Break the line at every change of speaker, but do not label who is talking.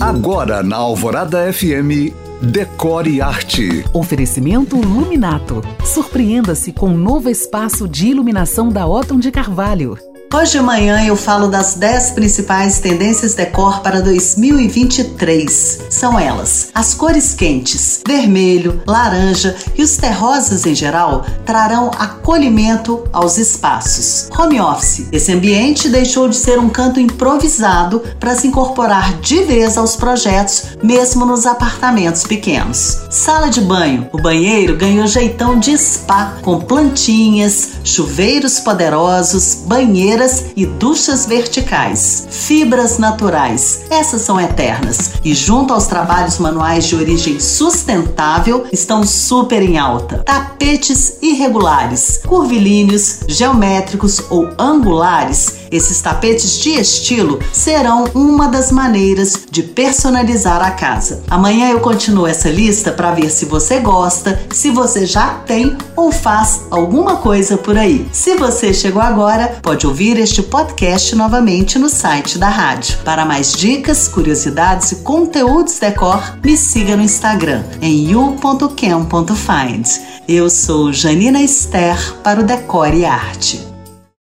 Agora na Alvorada FM, Decore Arte.
Oferecimento Luminato. Surpreenda-se com um novo espaço de iluminação da Otton de Carvalho.
Hoje de manhã eu falo das 10 principais tendências decor para 2023. São elas: as cores quentes, vermelho, laranja e os terrosas em geral trarão acolhimento aos espaços. Home office. Esse ambiente deixou de ser um canto improvisado para se incorporar de vez aos projetos, mesmo nos apartamentos pequenos. Sala de banho. O banheiro ganhou jeitão de spa com plantinhas, chuveiros poderosos, banheiros banheiras e duchas verticais. Fibras naturais, essas são eternas e, junto aos trabalhos manuais de origem sustentável, estão super em alta. Tapetes irregulares, curvilíneos, geométricos ou angulares esses tapetes de estilo serão uma das maneiras de personalizar a casa. Amanhã eu continuo essa lista para ver se você gosta, se você já tem ou faz alguma coisa por aí. Se você chegou agora, pode ouvir este podcast novamente no site da rádio. Para mais dicas, curiosidades e conteúdos decor, me siga no Instagram em you.cam.find. Eu sou Janina Esther para o Decore e Arte.